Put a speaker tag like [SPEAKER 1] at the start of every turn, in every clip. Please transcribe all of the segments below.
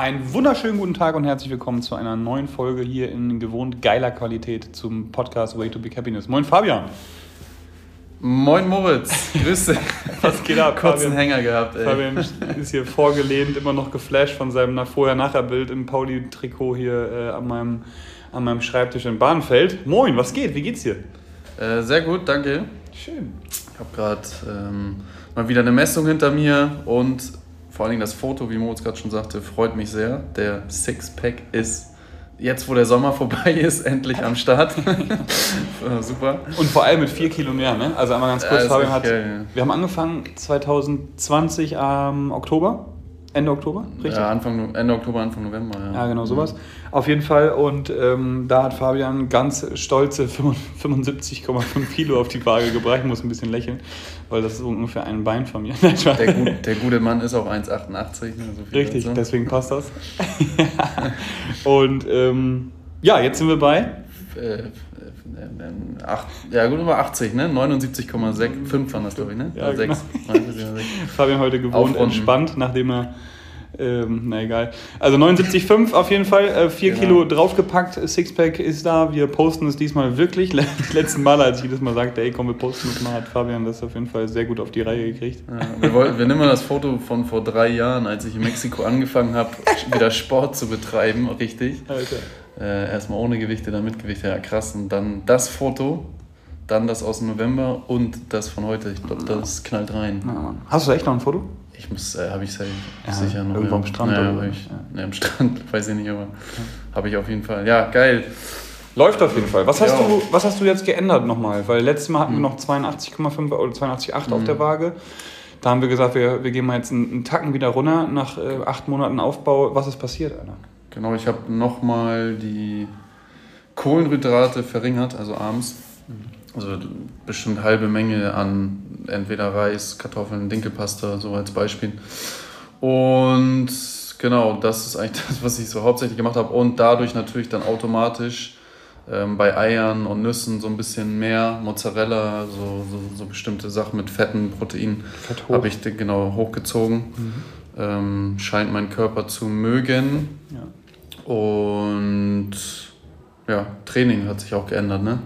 [SPEAKER 1] Einen wunderschönen guten Tag und herzlich willkommen zu einer neuen Folge hier in gewohnt geiler Qualität zum Podcast Way to Big Happiness. Moin Fabian.
[SPEAKER 2] Moin Moritz, Grüße.
[SPEAKER 1] Was geht ab?
[SPEAKER 2] Kurzen Hänger gehabt, ey.
[SPEAKER 1] Fabian ist hier vorgelehnt, immer noch geflasht von seinem Vorher-Nachher-Bild im Pauli-Trikot hier äh, an, meinem, an meinem Schreibtisch in Bahnfeld. Moin, was geht? Wie geht's dir?
[SPEAKER 2] Äh, sehr gut, danke.
[SPEAKER 1] Schön.
[SPEAKER 2] Ich habe gerade ähm, mal wieder eine Messung hinter mir und vor allen Dingen das Foto, wie Moritz gerade schon sagte, freut mich sehr. Der Sixpack ist jetzt, wo der Sommer vorbei ist, endlich am Start. Super.
[SPEAKER 1] Und vor allem mit vier Kilo mehr, ne? Also einmal ganz kurz,
[SPEAKER 2] Ja,
[SPEAKER 1] Fabian hat.
[SPEAKER 2] geil, ja.
[SPEAKER 1] Wir haben angefangen 2020 am Oktober. Ende Oktober, richtig?
[SPEAKER 2] Ja, Anfang, Ende Oktober, Anfang November. Ja,
[SPEAKER 1] Ja, genau sowas. Auf jeden Fall. Und ähm, da hat Fabian ganz stolze 75,5 Kilo auf die Waage gebracht. Ich muss ein bisschen lächeln, weil das ist ungefähr ein Bein von mir.
[SPEAKER 2] Der, gut, der gute Mann ist auch 1,88. Ne? So
[SPEAKER 1] Richtig,
[SPEAKER 2] dazu.
[SPEAKER 1] deswegen passt das. Und ähm, ja, jetzt sind wir bei.
[SPEAKER 2] Äh, acht, ja, gut über 80, ne? 79,5 waren das, glaube ich, ne?
[SPEAKER 1] Ja,
[SPEAKER 2] Oder sechs. 79,6.
[SPEAKER 1] Fabian heute gewohnt
[SPEAKER 2] Aufrunden.
[SPEAKER 1] entspannt, nachdem er. Ähm, na egal. Also 79,5 auf jeden Fall, äh, 4
[SPEAKER 2] Genau.
[SPEAKER 1] Kilo draufgepackt, Sixpack ist da, wir posten es diesmal wirklich. Die letzten Male, als ich jedes Mal sagte, ey komm, wir posten es mal, hat Fabian das auf jeden Fall sehr gut auf die Reihe gekriegt.
[SPEAKER 2] Ja, wir, wollten, wir nehmen mal das Foto von vor drei Jahren, als ich in Mexiko angefangen habe, wieder Sport zu betreiben, richtig.
[SPEAKER 1] Alter.
[SPEAKER 2] Äh, erstmal ohne Gewichte, dann mit Gewichte, ja krass. Und dann das Foto, dann das aus dem November und das von heute. Ich glaube, das knallt rein.
[SPEAKER 1] Ja. Hast du echt noch ein Foto?
[SPEAKER 2] Ich muss, äh, habe ich safe,
[SPEAKER 1] Ja,
[SPEAKER 2] sicher noch.
[SPEAKER 1] irgendwo
[SPEAKER 2] ja.
[SPEAKER 1] am Strand
[SPEAKER 2] Ja,
[SPEAKER 1] oder
[SPEAKER 2] ich, ne, am Strand, weiß ich nicht, aber habe ich auf jeden Fall. Ja, geil.
[SPEAKER 1] Läuft auf jeden Fall. Was hast, du, was hast du jetzt geändert nochmal? Weil letztes Mal hatten
[SPEAKER 2] Hm.
[SPEAKER 1] wir noch 82,5 oder 82,8 auf der Waage. Da haben wir gesagt, wir, wir gehen mal jetzt einen, einen Tacken wieder runter nach äh, acht Monaten Aufbau. Was ist passiert, Alter?
[SPEAKER 2] Genau, ich habe nochmal die Kohlenhydrate verringert, also abends. Also bestimmt halbe Menge an entweder Reis, Kartoffeln, Dinkelpasta, so als Beispiel. Und genau, das ist eigentlich das, was ich so hauptsächlich gemacht habe. Und dadurch natürlich dann automatisch ähm, bei Eiern und Nüssen so ein bisschen mehr Mozzarella, so, so, so bestimmte Sachen mit Fetten, Proteinen
[SPEAKER 1] Fett
[SPEAKER 2] habe ich genau hochgezogen. Ähm, scheint mein Körper zu mögen.
[SPEAKER 1] Ja.
[SPEAKER 2] Und ja, Training hat sich auch geändert, ne?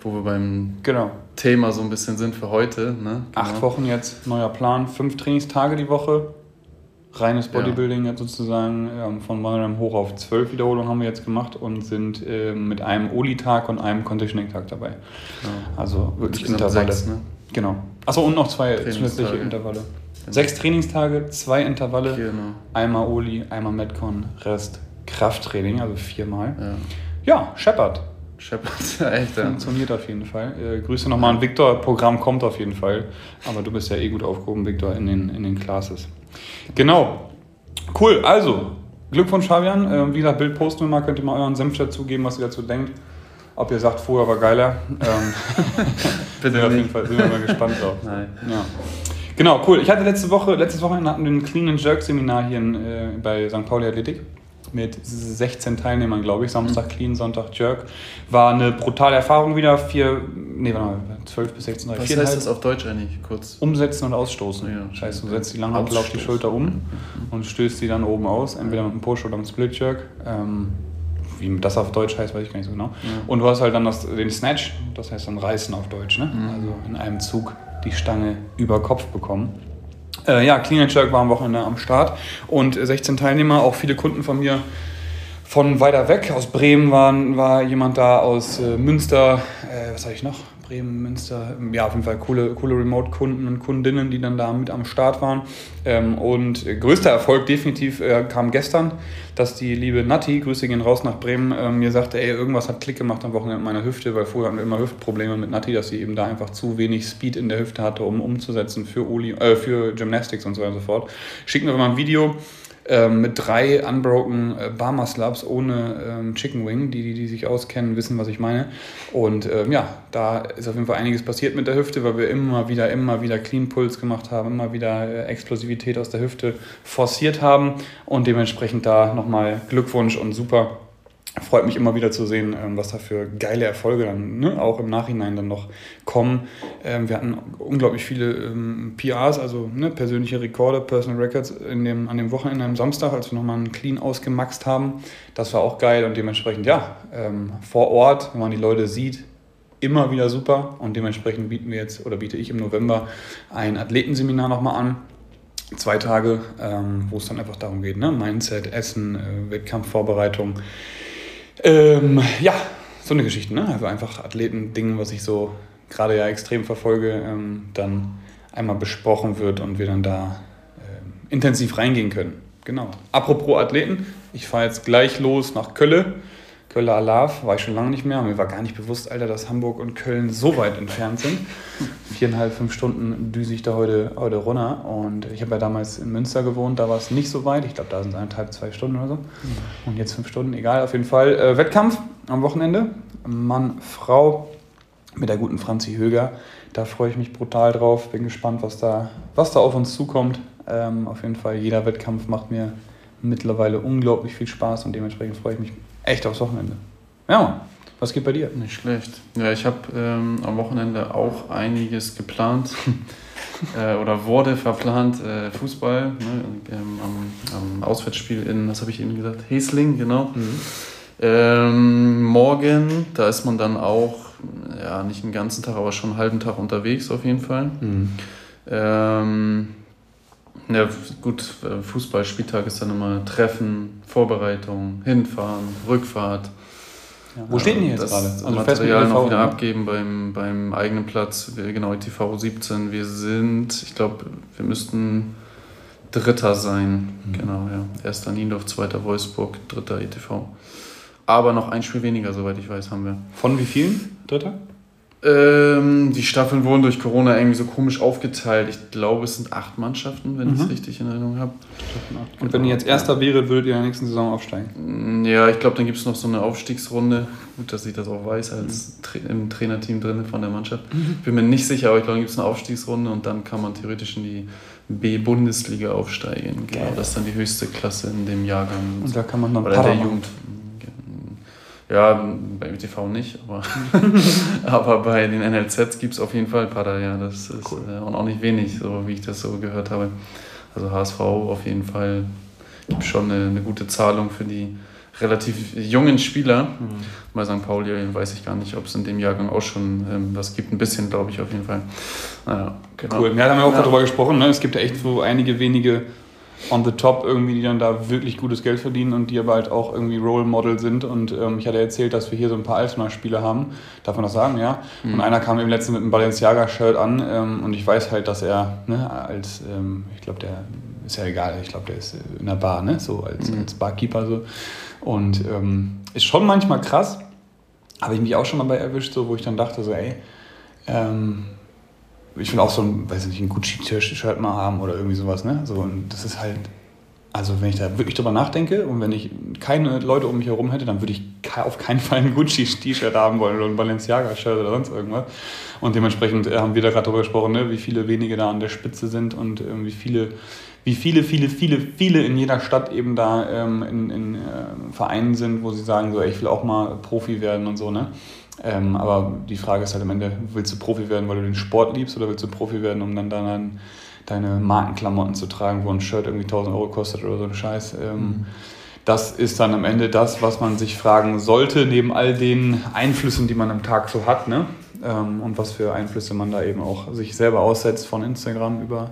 [SPEAKER 2] Wo wir beim
[SPEAKER 1] Genau.
[SPEAKER 2] Thema so ein bisschen sind für heute. Ne?
[SPEAKER 1] Acht
[SPEAKER 2] Genau.
[SPEAKER 1] Wochen jetzt, neuer Plan, fünf Trainingstage die Woche. Reines
[SPEAKER 2] Ja.
[SPEAKER 1] Bodybuilding jetzt sozusagen. Ähm, von meinem hoch auf zwölf Wiederholungen haben wir jetzt gemacht und sind ähm, mit einem Oli-Tag und einem Conditioning-Tag dabei.
[SPEAKER 2] Ja.
[SPEAKER 1] Also wirklich Intervalle.
[SPEAKER 2] sechs, ne?
[SPEAKER 1] Genau. Achso, und noch zwei zusätzliche Intervalle. Sechs Trainingstage, zwei Intervalle,
[SPEAKER 2] Genau.
[SPEAKER 1] einmal Oli, einmal Metcon, Rest Krafttraining, also viermal.
[SPEAKER 2] Ja.
[SPEAKER 1] Ja, Shepard.
[SPEAKER 2] Shepard, echt, ja.
[SPEAKER 1] Funktioniert auf jeden Fall. Äh, Grüße nochmal an Victor. Programm kommt auf jeden Fall. Aber du bist ja eh gut aufgehoben, Victor, in den, in den Classes. Genau. Cool. Also, Glückwunsch, Fabian. Äh, wie gesagt, Bild posten wir mal. Könnt ihr mal euren Senf dazugeben, was ihr dazu denkt. Ob ihr sagt, vorher war geiler. Ähm, wir auf jeden Fall sind wir mal gespannt drauf.
[SPEAKER 2] Nein.
[SPEAKER 1] Ja. Genau, cool. Ich hatte letzte Woche, letztes Wochenende hatten wir ein Clean and Jerk Seminar hier in, äh, bei St. Pauli Athletik mit 16 Teilnehmern, glaube ich. Samstag Clean, Sonntag Jerk. War eine brutale Erfahrung wieder. Vier, nee, warte mal, 12 bis 16, drei,
[SPEAKER 2] Was heißt das auf Deutsch eigentlich? Kurz.
[SPEAKER 1] Umsetzen und ausstoßen.
[SPEAKER 2] Ja,
[SPEAKER 1] das heißt, du setzt die Langhantel auf die. Schulter um und stößt die dann oben aus, entweder mit einem Push oder einem Split Jerk. Ähm, wie das auf Deutsch heißt, weiß ich gar nicht so genau. Und du hast halt dann das, den Snatch, das heißt dann Reißen auf Deutsch, ne? Also in einem Zug die Stange über Kopf bekommen. Äh, ja, Clean and Jerk war am Wochenende am Start und äh, 16 Teilnehmer, auch viele Kunden von mir von weiter weg. Aus Bremen waren, war jemand da, aus äh, Münster, äh, was habe ich noch? Bremen, Münster, ja, auf jeden Fall coole, coole Remote-Kunden und Kundinnen, die dann da mit am Start waren. Ähm, und äh, größter Erfolg definitiv äh, kam gestern, dass die liebe Natti, Grüße gehen raus nach Bremen, äh, mir sagte, ey, irgendwas hat Klick gemacht am Wochenende mit meiner Hüfte, weil vorher hatten wir immer Hüftprobleme mit Natti, dass sie eben da einfach zu wenig Speed in der Hüfte hatte, um umzusetzen für, Oli, äh, für Gymnastics und so weiter und so fort. Schickt mir mal ein Video ähm, mit drei unbroken äh, Barmer Slabs ohne ähm, Chicken Wing. Die, die, die sich auskennen, wissen, was ich meine. Und ähm, ja, da ist auf jeden Fall einiges passiert mit der Hüfte, weil wir immer wieder, immer wieder Clean Puls gemacht haben, immer wieder äh, Explosivität aus der Hüfte forciert haben. Und dementsprechend da nochmal Glückwunsch und super freut mich immer wieder zu sehen, ähm, was da für geile Erfolge dann ne, auch im Nachhinein dann noch kommen. Ähm, wir hatten unglaublich viele ähm, PRs, also ne, persönliche Rekorde, Personal Records in dem, an dem Wochenende am Samstag, als wir nochmal einen Clean ausgemaxt haben. Das war auch geil und dementsprechend, ja, vor Ort, wenn man die Leute sieht, immer wieder super und dementsprechend bieten wir jetzt oder biete ich im November ein Athletenseminar nochmal an. Zwei Tage, ähm, wo es dann einfach darum geht, ne? Mindset, Essen, äh, Wettkampfvorbereitung. Ähm, ja, so eine Geschichte, ne? Also einfach Athleten-Ding, was ich so gerade ja extrem verfolge, ähm, dann einmal besprochen wird und wir dann da ähm, intensiv reingehen können. Genau. Apropos Athleten, ich fahre jetzt gleich los nach Kölle Köller Alav war ich schon lange nicht mehr. Mir war gar nicht bewusst, Alter, dass Hamburg und Köln so weit entfernt sind. Viereinhalb, fünf Stunden düse ich da heute, heute runter. Und ich habe ja damals in Münster gewohnt, da war es nicht so weit. Ich glaube, da sind eineinhalb, zwei Stunden oder so. Und jetzt fünf Stunden, egal, auf jeden Fall. Äh, Wettkampf am Wochenende. Mann, Frau mit der guten Franzi Höger. Da freue ich mich brutal drauf. Bin gespannt, was da, was da auf uns zukommt. Ähm, auf jeden Fall, jeder Wettkampf macht mir mittlerweile unglaublich viel Spaß und dementsprechend freue ich mich echt aufs Wochenende. Ja, was geht bei dir?
[SPEAKER 2] Nicht schlecht. Ja, ich habe ähm, am Wochenende auch einiges geplant äh, oder wurde verplant. Äh, Fußball ne, ähm, am, am, Auswärtsspiel in, was habe ich Ihnen gesagt? Hesling, genau. Mhm. Ähm, morgen, da ist man dann auch, ja, nicht den ganzen Tag, aber schon einen halben Tag unterwegs auf jeden Fall. Mhm. Ähm, ja, gut, äh, Fußballspieltag ist dann immer Treffen, Vorbereitung, Hinfahren, Rückfahrt.
[SPEAKER 1] Ja. Wo steht denn hier jetzt gerade?
[SPEAKER 2] Also Material noch wieder abgeben beim, beim eigenen Platz, genau, ITV 17. Wir sind, ich glaube, wir müssten Dritter sein. Mhm. Genau, ja. Erster Niendorf, zweiter Wolfsburg, dritter ITV. Aber noch ein Spiel weniger, soweit ich weiß, haben wir.
[SPEAKER 1] Von wie vielen? Dritter?
[SPEAKER 2] Ähm, die Staffeln wurden durch Corona irgendwie so komisch aufgeteilt. Ich glaube, es sind acht Mannschaften, wenn mhm. ich es richtig in Erinnerung habe.
[SPEAKER 1] Und wenn ihr jetzt Erster ja. wäret, würdet ihr in der nächsten Saison aufsteigen?
[SPEAKER 2] Mm, ja, ich glaube, dann gibt es noch so eine Aufstiegsrunde. Gut, dass ich das auch weiß, als mhm. Tra im Trainerteam drin von der Mannschaft. Mhm. Bin mir nicht sicher, aber ich glaube, dann gibt es eine Aufstiegsrunde und dann kann man theoretisch in die B-Bundesliga aufsteigen. Genau, das ist dann die höchste Klasse in dem Jahrgang.
[SPEAKER 1] Und da kann man dann
[SPEAKER 2] Oder der Jugend. Ja, bei MTV nicht, aber, aber bei den NLZs gibt es auf jeden Fall Pada, ja, das ist cool. äh, und auch nicht wenig, so wie ich das so gehört habe. Also HSV auf jeden Fall gibt schon eine, eine gute Zahlung für die relativ jungen Spieler. Mhm. Bei St. Pauli weiß ich gar nicht, ob es in dem Jahrgang auch schon ähm, was gibt. Ein bisschen, glaube ich, auf jeden Fall.
[SPEAKER 1] Naja, genau. Cool. Ja, da haben wir auch ja. darüber gesprochen. Ne? Es gibt ja echt so einige wenige on the top irgendwie, die dann da wirklich gutes Geld verdienen und die aber halt auch irgendwie Role Model sind. Und ähm, ich hatte erzählt, dass wir hier so ein paar Altona-Spieler haben. Darf man das sagen, ja? Mhm. Und einer kam eben letztens mit einem Balenciaga-Shirt an ähm, und ich weiß halt, dass er ne, als, ähm, ich glaube, der ist ja egal, ich glaube, der ist in der Bar, ne? So als, mhm. als Barkeeper so. Und ähm, ist schon manchmal krass. Habe ich mich auch schon mal bei erwischt, so, wo ich dann dachte, so, ey, ähm, ich will auch so ein, weiß nicht, ein Gucci-Shirt mal haben oder irgendwie sowas, ne? So, und das ist halt, also wenn ich da wirklich drüber nachdenke und wenn ich keine Leute um mich herum hätte, dann würde ich auf keinen Fall ein Gucci-T-Shirt haben wollen oder ein Balenciaga-Shirt oder sonst irgendwas. Und dementsprechend äh, haben wir da gerade drüber gesprochen, ne? wie viele wenige da an der Spitze sind und äh, wie viele wie viele, viele, viele, viele in jeder Stadt eben da ähm, in, in äh, Vereinen sind, wo sie sagen, so, ey, ich will auch mal Profi werden und so, ne? Ähm, aber die Frage ist halt am Ende, willst du Profi werden, weil du den Sport liebst oder willst du Profi werden, um dann deine, deine Markenklamotten zu tragen, wo ein Shirt irgendwie 1000 Euro kostet oder so ein Scheiß. Ähm, mhm. Das ist dann am Ende das, was man sich fragen sollte, neben all den Einflüssen, die man am Tag so hat. Ne? Ähm, und was für Einflüsse man da eben auch sich selber aussetzt, von Instagram über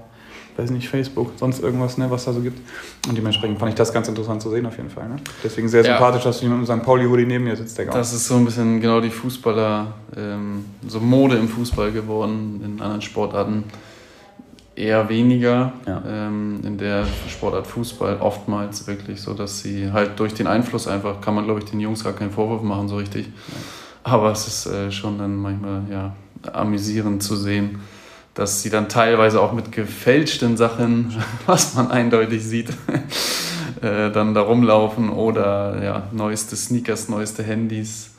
[SPEAKER 1] weiß nicht, Facebook, sonst irgendwas, ne, was da so gibt. Und dementsprechend fand ich das ganz interessant zu sehen auf jeden Fall. Ne? Deswegen sehr ja. sympathisch, dass du mit einem St. Pauli-Hoodie neben mir sitzt,
[SPEAKER 2] Digga. Das ist so ein bisschen genau die Fußballer, ähm, so Mode im Fußball geworden, in anderen Sportarten eher weniger. Ja. Ähm, in der Sportart Fußball oftmals wirklich so, dass sie halt durch den Einfluss einfach, kann man glaube ich den Jungs gar keinen Vorwurf machen so richtig. Ja. Aber es ist äh, schon dann manchmal ja, amüsierend zu sehen, dass sie dann teilweise auch mit gefälschten Sachen, was man eindeutig sieht, äh, dann da rumlaufen oder ja, neueste Sneakers, neueste Handys.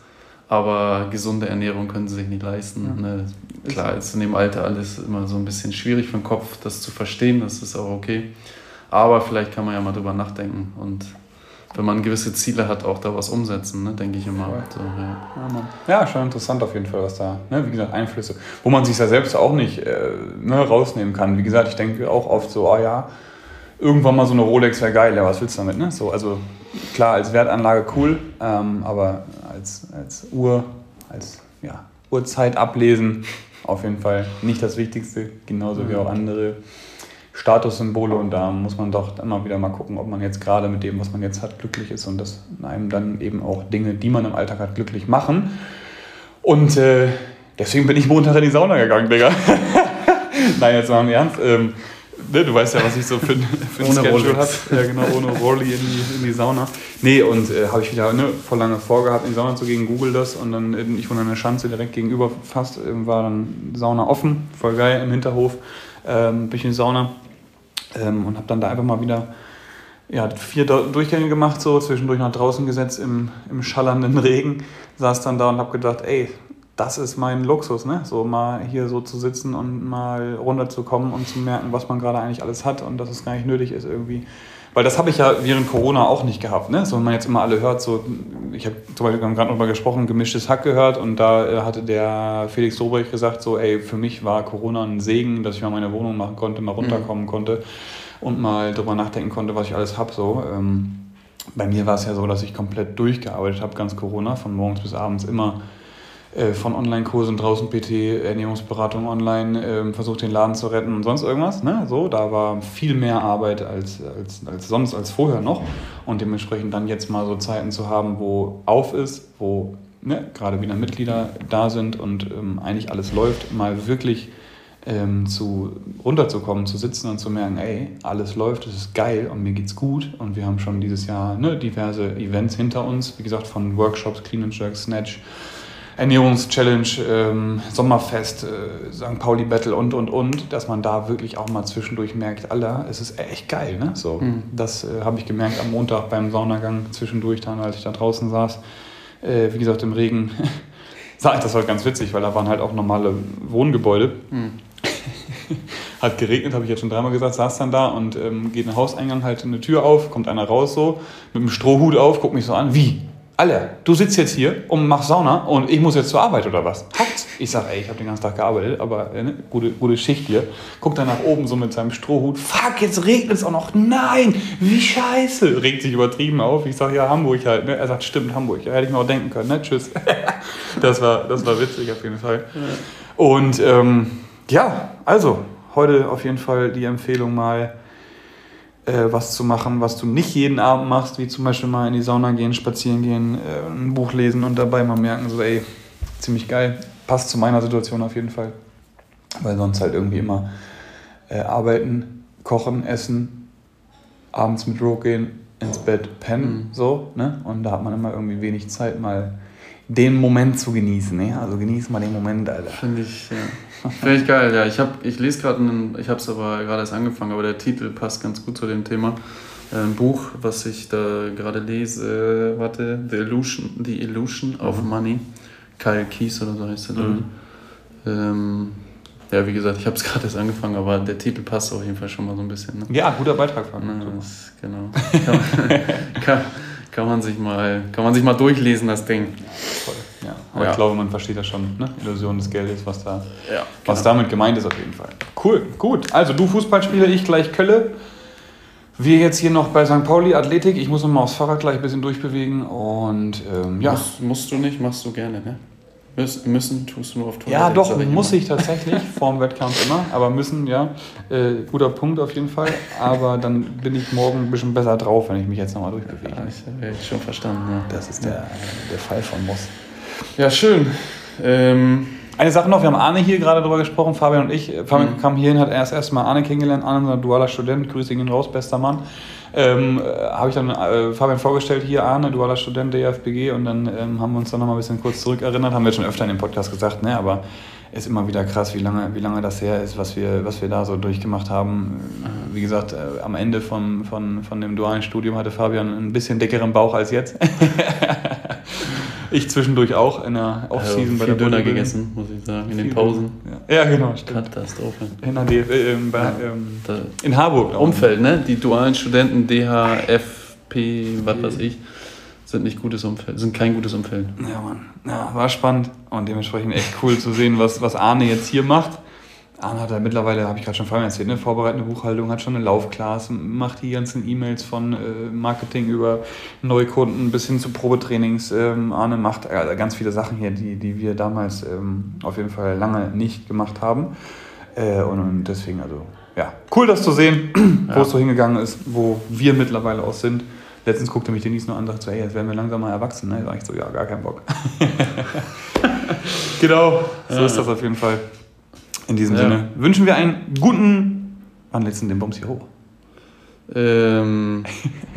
[SPEAKER 2] Aber gesunde Ernährung können sie sich nicht leisten. Ne? Klar, ist in dem Alter alles immer so ein bisschen schwierig für den Kopf, das zu verstehen, das ist auch okay. Aber vielleicht kann man ja mal drüber nachdenken und wenn man gewisse Ziele hat, auch da was umsetzen, ne? denke ich immer. So,
[SPEAKER 1] ja. ja. schon interessant auf jeden Fall, was da, ne? wie gesagt, Einflüsse, wo man sich ja selbst auch nicht äh, ne, rausnehmen kann. Wie gesagt, ich denke auch oft so, oh ja, irgendwann mal so eine Rolex wäre geil, ja, was willst du damit? Ne? So, also klar, als Wertanlage cool, ähm, aber als, als Uhr, als ja, Uhrzeit ablesen, auf jeden Fall nicht das Wichtigste, genauso wie auch andere Statussymbole und da muss man doch immer wieder mal gucken, ob man jetzt gerade mit dem, was man jetzt hat, glücklich ist und dass einem dann eben auch Dinge, die man im Alltag hat, glücklich machen. Und äh, deswegen bin ich Montag in die Sauna gegangen, Digga. Nein, jetzt mal im Ernst. Ähm, ne, du weißt ja, was ich so für, für ein Schedule habe. Ja, genau, ohne Rolli in die, in die Sauna. Nee, und äh, habe ich wieder ne, vor lange vorgehabt, in die Sauna zu gehen, google das und dann, äh, ich wohne an der Schanze direkt gegenüber fast, äh, war dann Sauna offen, voll geil im Hinterhof, ähm, bin ich in die Sauna ähm, und habe dann da einfach mal wieder ja, vier Durchgänge gemacht, so zwischendurch nach draußen gesetzt im, im schallernden Regen, saß dann da und habe gedacht, ey, das ist mein Luxus, ne? So mal hier so zu sitzen und mal runterzukommen und zu merken, was man gerade eigentlich alles hat und dass es gar nicht nötig ist irgendwie. Weil das habe ich ja während Corona auch nicht gehabt, ne? So wenn man jetzt immer alle hört, so ich habe zum Beispiel gerade noch mal gesprochen, gemischtes Hack gehört und da äh, hatte der Felix Sobrecht gesagt, so ey, für mich war Corona ein Segen, dass ich mal meine Wohnung machen konnte, mal runterkommen mhm. konnte und mal drüber nachdenken konnte, was ich alles habe. So. Ähm, bei mir war es ja so, dass ich komplett durchgearbeitet habe, ganz Corona, von morgens bis abends immer von Online-Kursen draußen PT, Ernährungsberatung online, äh, versucht den Laden zu retten und sonst irgendwas. Ne? So, da war viel mehr Arbeit als, als, als sonst, als vorher noch. Und dementsprechend dann jetzt mal so Zeiten zu haben, wo auf ist, wo ne, gerade wieder Mitglieder da sind und ähm, eigentlich alles läuft, mal wirklich ähm, zu, runterzukommen, zu sitzen und zu merken, ey, alles läuft, es ist geil und mir geht's gut. Und wir haben schon dieses Jahr ne, diverse Events hinter uns, wie gesagt, von Workshops, Clean and Jerk, Snatch, Ernährungschallenge, ähm, Sommerfest, äh, St. Pauli Battle und und und, dass man da wirklich auch mal zwischendurch merkt, Alter, es ist echt geil. Ne? So, mhm. Das äh, habe ich gemerkt am Montag beim Saunagang zwischendurch dann, als ich da draußen saß. Äh, wie gesagt, im Regen. das war ganz witzig, weil da waren halt auch normale Wohngebäude. Mhm. Hat geregnet, habe ich jetzt schon dreimal gesagt, saß dann da und ähm, geht in den Hauseingang halt eine Tür auf, kommt einer raus so, mit einem Strohhut auf, guckt mich so an, wie? Alle, du sitzt jetzt hier und machst Sauna und ich muss jetzt zur Arbeit oder was? Hackt's? Ich sag, ey, ich habe den ganzen Tag gearbeitet, aber äh, ne, gute, gute Schicht hier. Guckt dann nach oben so mit seinem Strohhut. Fuck, jetzt regnet es auch noch. Nein, wie scheiße. Regt sich übertrieben auf. Ich sag, ja, Hamburg halt. Ne? Er sagt, stimmt, Hamburg. Ja, hätte ich mir auch denken können. Ne? Tschüss. das, war, das war witzig auf jeden Fall. Und ähm, ja, also, heute auf jeden Fall die Empfehlung mal äh, was zu machen, was du nicht jeden Abend machst, wie zum Beispiel mal in die Sauna gehen, spazieren gehen, äh, ein Buch lesen und dabei mal merken, so ey, ziemlich geil, passt zu meiner Situation auf jeden Fall. Weil sonst halt irgendwie immer äh, arbeiten, kochen, essen, abends mit Rogue gehen, ins Bett pennen, mhm. so, ne? Und da hat man immer irgendwie wenig Zeit, mal den Moment zu genießen, ne? Also genieß mal den Moment, Alter.
[SPEAKER 2] Finde ich, ja. Finde ich geil, ja. Ich, hab, ich lese gerade, ich habe es aber gerade erst angefangen, aber der Titel passt ganz gut zu dem Thema. Äh, ein Buch, was ich da gerade lese, warte, The Illusion, The Illusion of mhm. Money. Kyle Keys oder so heißt der. Mhm. Ähm, ja, wie gesagt, ich habe es gerade erst angefangen, aber der Titel passt auf jeden Fall schon mal so ein bisschen. Ne?
[SPEAKER 1] Ja, guter Beitrag von.
[SPEAKER 2] Das, genau. kann, kann, kann, man sich mal, kann man sich mal durchlesen, das Ding. Ja,
[SPEAKER 1] toll. Ja, aber ja. ich glaube, man versteht das schon, ne? Illusion des Geldes, was, da, ja, was genau. damit gemeint ist auf jeden Fall. Cool, gut. Also du Fußballspieler, ich gleich Kölle. Wir jetzt hier noch bei St. Pauli Athletik. Ich muss noch mal aufs Fahrrad gleich ein bisschen durchbewegen und ähm, ja.
[SPEAKER 2] Musst, musst, du nicht, machst du gerne, ne? Müssen, müssen tust du nur auf
[SPEAKER 1] Toilette. Ja, doch, muss ich tatsächlich, vorm Wettkampf immer. Aber müssen, ja. Äh, guter Punkt auf jeden Fall. Aber dann bin ich morgen ein bisschen besser drauf, wenn ich mich jetzt nochmal durchbewege. Ja,
[SPEAKER 2] ich habe schon verstanden, ja.
[SPEAKER 1] Das ist der, der Fall von Muss.
[SPEAKER 2] Ja, schön. Ähm,
[SPEAKER 1] eine Sache noch, wir haben Arne hier gerade drüber gesprochen, Fabian und ich. Fabian mhm. kam hierhin, hat erst erstmal Arne kennengelernt, Arne, unser dualer Student, grüße ihn raus, bester Mann. Ähm, äh, habe ich dann äh, Fabian vorgestellt, hier Arne, dualer Student der IFBG und dann ähm, haben wir uns dann nochmal ein bisschen kurz zurückerinnert, haben wir schon öfter in dem Podcast gesagt, ne, aber ist immer wieder krass, wie lange, wie lange das her ist, was wir, was wir da so durchgemacht haben. Wie gesagt, äh, am Ende von, von, von dem dualen Studium hatte Fabian ein bisschen dickeren Bauch als jetzt. Ich zwischendurch auch in der Off-Season
[SPEAKER 2] also bei der Döner gegessen, muss ich sagen, in den Pausen.
[SPEAKER 1] Ja, ja genau.
[SPEAKER 2] Stimmt. Katastrophe.
[SPEAKER 1] In, der DF, äh, bei, ja, ähm, in Harburg.
[SPEAKER 2] Umfeld, ne? Die dualen Studenten DHFB P, was weiß ich, sind nicht gutes Umfeld, sind kein gutes Umfeld.
[SPEAKER 1] Ja, Mann. Ja, war spannend und dementsprechend echt cool zu sehen, was, was Arne jetzt hier macht. Arne hat ja mittlerweile, habe ich gerade schon vorhin erzählt, eine vorbereitende Buchhaltung, hat schon eine Laufclass, macht die ganzen E-Mails von äh, Marketing über Neukunden bis hin zu Probetrainings. Ähm, Arne macht äh, ganz viele Sachen hier, die, die wir damals ähm, auf jeden Fall lange nicht gemacht haben. Äh, und, und, deswegen, also, ja, cool das zu sehen, wo ja. es so hingegangen ist, wo wir mittlerweile auch sind. Letztens guckte mich Denise nur an und dachte so, hey, jetzt werden wir langsam mal erwachsen. Ne? Da war ich so, ja, gar keinen Bock. genau, so ja. ist das auf jeden Fall. In diesem ja. Sinne wünschen wir einen guten. Wann letzten den Bums hier hoch?
[SPEAKER 2] Ähm,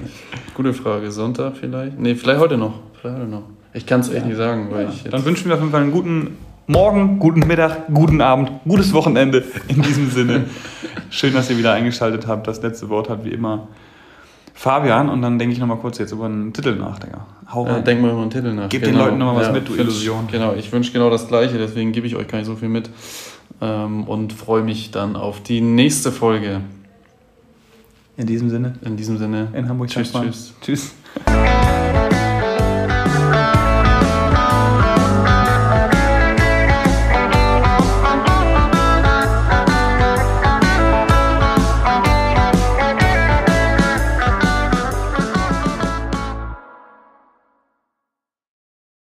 [SPEAKER 2] gute Frage. Sonntag vielleicht? Nee, vielleicht heute noch. Vielleicht heute noch. Ich kann es echt nicht sagen. Weil ich
[SPEAKER 1] Dann wünschen wir auf jeden Fall einen guten Morgen, guten Mittag, guten Abend, gutes Wochenende. In diesem Sinne. Schön, dass ihr wieder eingeschaltet habt. Das letzte Wort hat wie immer Fabian und dann denke ich nochmal kurz jetzt über einen Titel nach, Digga.
[SPEAKER 2] Hau ja, denk mal über einen Titel nach.
[SPEAKER 1] Gib genau. den Leuten nochmal was ja, mit, du Illusion.
[SPEAKER 2] Genau, ich wünsche genau das Gleiche, deswegen gebe ich euch gar nicht so viel mit ähm, und freue mich dann auf die nächste Folge.
[SPEAKER 1] In diesem Sinne.
[SPEAKER 2] In diesem Sinne.
[SPEAKER 1] In Hamburg.
[SPEAKER 2] Tschüss, tschüss. Tschüss.